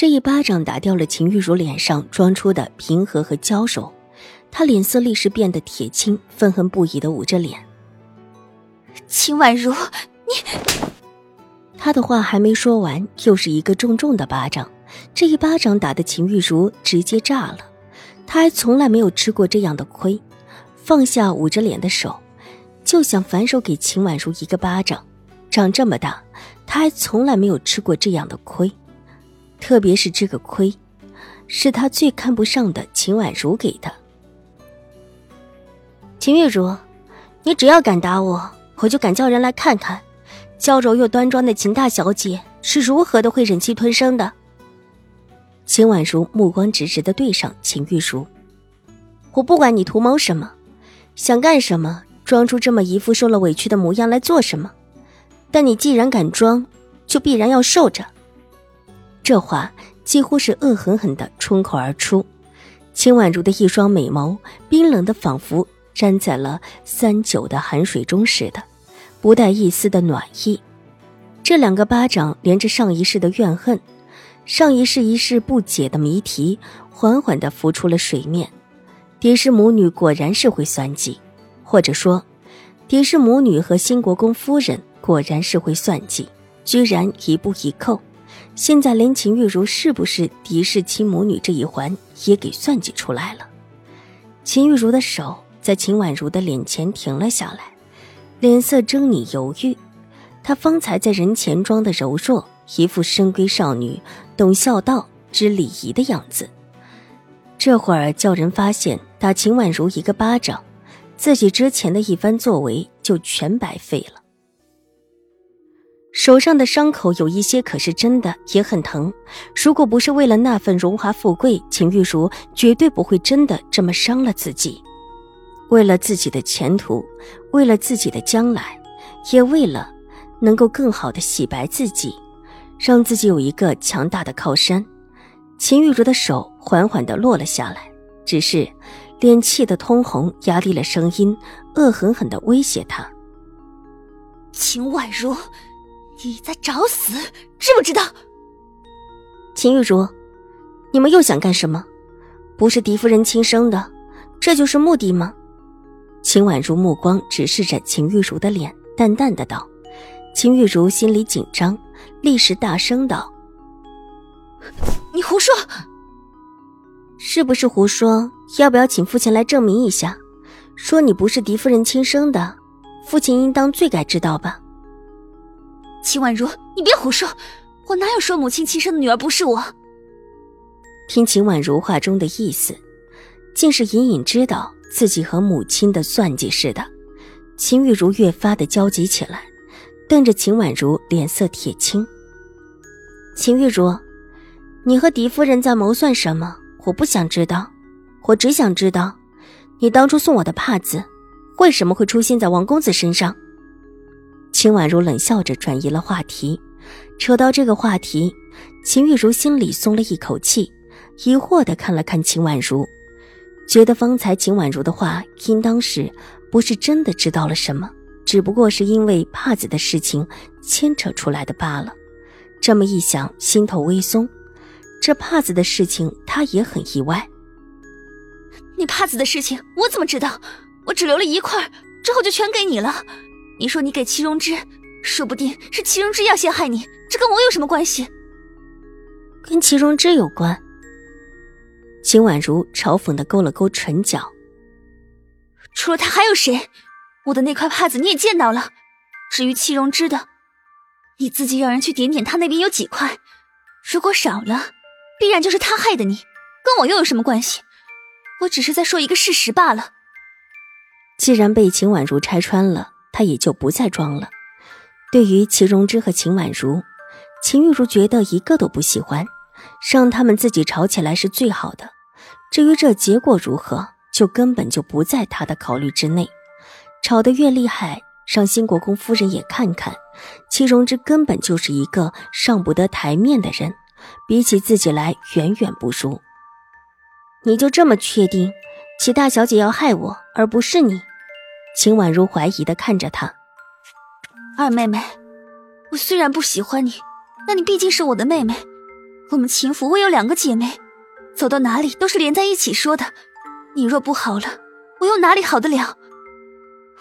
这一巴掌打掉了秦玉茹脸上装出的平和和娇柔，她脸色立时变得铁青，愤恨不已的捂着脸。秦婉如，你……他的话还没说完，又是一个重重的巴掌。这一巴掌打的秦玉茹直接炸了，她还从来没有吃过这样的亏，放下捂着脸的手，就想反手给秦婉如一个巴掌。长这么大，她还从来没有吃过这样的亏。特别是这个亏，是他最看不上的秦婉如给的。秦玉茹，你只要敢打我，我就敢叫人来看看，娇柔又端庄的秦大小姐是如何的会忍气吞声的。秦婉如目光直直的对上秦玉茹，我不管你图谋什么，想干什么，装出这么一副受了委屈的模样来做什么？但你既然敢装，就必然要受着。这话几乎是恶狠狠的冲口而出，秦婉如的一双美眸冰冷的仿佛粘在了三九的寒水中似的，不带一丝的暖意。这两个巴掌连着上一世的怨恨，上一世一世不解的谜题，缓缓的浮出了水面。狄氏母女果然是会算计，或者说，狄氏母女和新国公夫人果然是会算计，居然一步一扣。现在连秦玉茹是不是狄氏亲母女这一环也给算计出来了。秦玉茹的手在秦婉如的脸前停了下来，脸色狰狞犹豫。她方才在人前装的柔弱，一副深闺少女懂孝道、知礼仪的样子。这会儿叫人发现，打秦婉如一个巴掌，自己之前的一番作为就全白费了。手上的伤口有一些可是真的，也很疼。如果不是为了那份荣华富贵，秦玉茹绝对不会真的这么伤了自己。为了自己的前途，为了自己的将来，也为了能够更好的洗白自己，让自己有一个强大的靠山，秦玉茹的手缓缓地落了下来，只是脸气得通红，压低了声音，恶狠狠地威胁他：“秦婉如。”你在找死，知不知道？秦玉茹，你们又想干什么？不是狄夫人亲生的，这就是目的吗？秦婉如目光直视着秦玉茹的脸，淡淡的道。秦玉茹心里紧张，立时大声道：“你胡说！是不是胡说？要不要请父亲来证明一下？说你不是狄夫人亲生的，父亲应当最该知道吧？”秦婉如，你别胡说！我哪有说母亲亲生的女儿不是我？听秦婉如话中的意思，竟是隐隐知道自己和母亲的算计似的。秦玉茹越发的焦急起来，瞪着秦婉如，脸色铁青。秦玉茹，你和狄夫人在谋算什么？我不想知道，我只想知道，你当初送我的帕子，为什么会出现在王公子身上？秦婉如冷笑着转移了话题，扯到这个话题，秦玉茹心里松了一口气，疑惑的看了看秦婉如，觉得方才秦婉如的话应当是不是真的知道了什么，只不过是因为帕子的事情牵扯出来的罢了。这么一想，心头微松，这帕子的事情他也很意外。你帕子的事情我怎么知道？我只留了一块，之后就全给你了。你说你给祁荣之，说不定是祁荣之要陷害你，这跟我有什么关系？跟祁荣之有关。秦婉如嘲讽的勾了勾唇角。除了他还有谁？我的那块帕子你也见到了。至于祁荣之的，你自己让人去点点他那边有几块，如果少了，必然就是他害的你，跟我又有什么关系？我只是在说一个事实罢了。既然被秦婉如拆穿了。他也就不再装了。对于祁荣之和秦婉如，秦玉茹觉得一个都不喜欢，让他们自己吵起来是最好的。至于这结果如何，就根本就不在他的考虑之内。吵得越厉害，让新国公夫人也看看，祁荣之根本就是一个上不得台面的人，比起自己来远远不如。你就这么确定，齐大小姐要害我，而不是你？秦婉如怀疑的看着他。二妹妹，我虽然不喜欢你，但你毕竟是我的妹妹。我们秦府唯有两个姐妹，走到哪里都是连在一起说的。你若不好了，我又哪里好得了？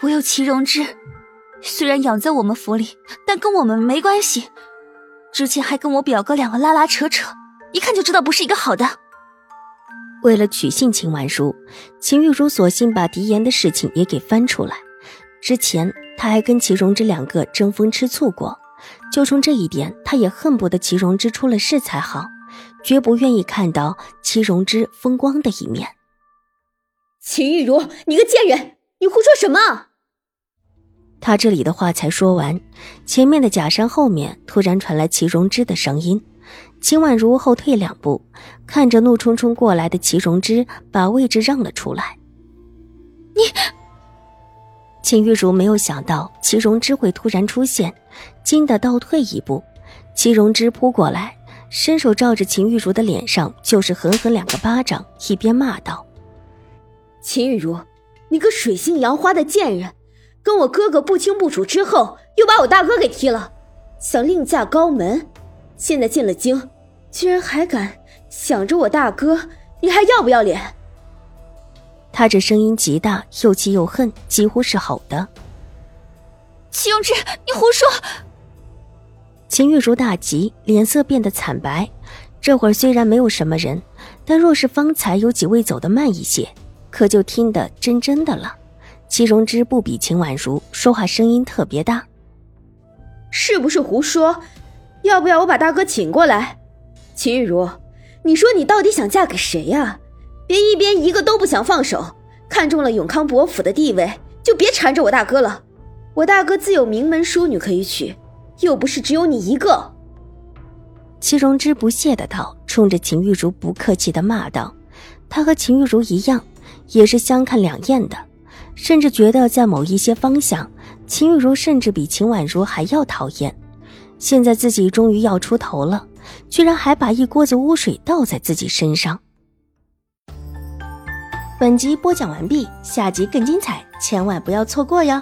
我有祁荣之，虽然养在我们府里，但跟我们没关系。之前还跟我表哥两个拉拉扯扯，一看就知道不是一个好的。为了取信秦婉如，秦玉茹索性把狄言的事情也给翻出来。之前他还跟齐荣之两个争风吃醋过，就冲这一点，他也恨不得齐荣之出了事才好，绝不愿意看到齐荣之风光的一面。秦玉茹，你个贱人，你胡说什么？他这里的话才说完，前面的假山后面突然传来齐荣之的声音。秦婉如后退两步，看着怒冲冲过来的齐荣之，把位置让了出来。你，秦玉茹没有想到齐荣之会突然出现，惊得倒退一步。齐荣之扑过来，伸手照着秦玉茹的脸上就是狠狠两个巴掌，一边骂道：“秦玉茹，你个水性杨花的贱人！”跟我哥哥不清不楚之后，又把我大哥给踢了，想另嫁高门。现在进了京，居然还敢想着我大哥，你还要不要脸？他这声音极大，又气又恨，几乎是吼的。祁永之，你胡说！秦玉茹大急，脸色变得惨白。这会儿虽然没有什么人，但若是方才有几位走得慢一些，可就听得真真的了。祁荣之不比秦婉如，说话声音特别大。是不是胡说？要不要我把大哥请过来？秦玉茹，你说你到底想嫁给谁呀？别一边一个都不想放手，看中了永康伯府的地位，就别缠着我大哥了。我大哥自有名门淑女可以娶，又不是只有你一个。祁荣之不屑的道，冲着秦玉茹不客气的骂道：“他和秦玉茹一样，也是相看两厌的。”甚至觉得，在某一些方向，秦玉茹甚至比秦婉如还要讨厌。现在自己终于要出头了，居然还把一锅子污水倒在自己身上。本集播讲完毕，下集更精彩，千万不要错过哟！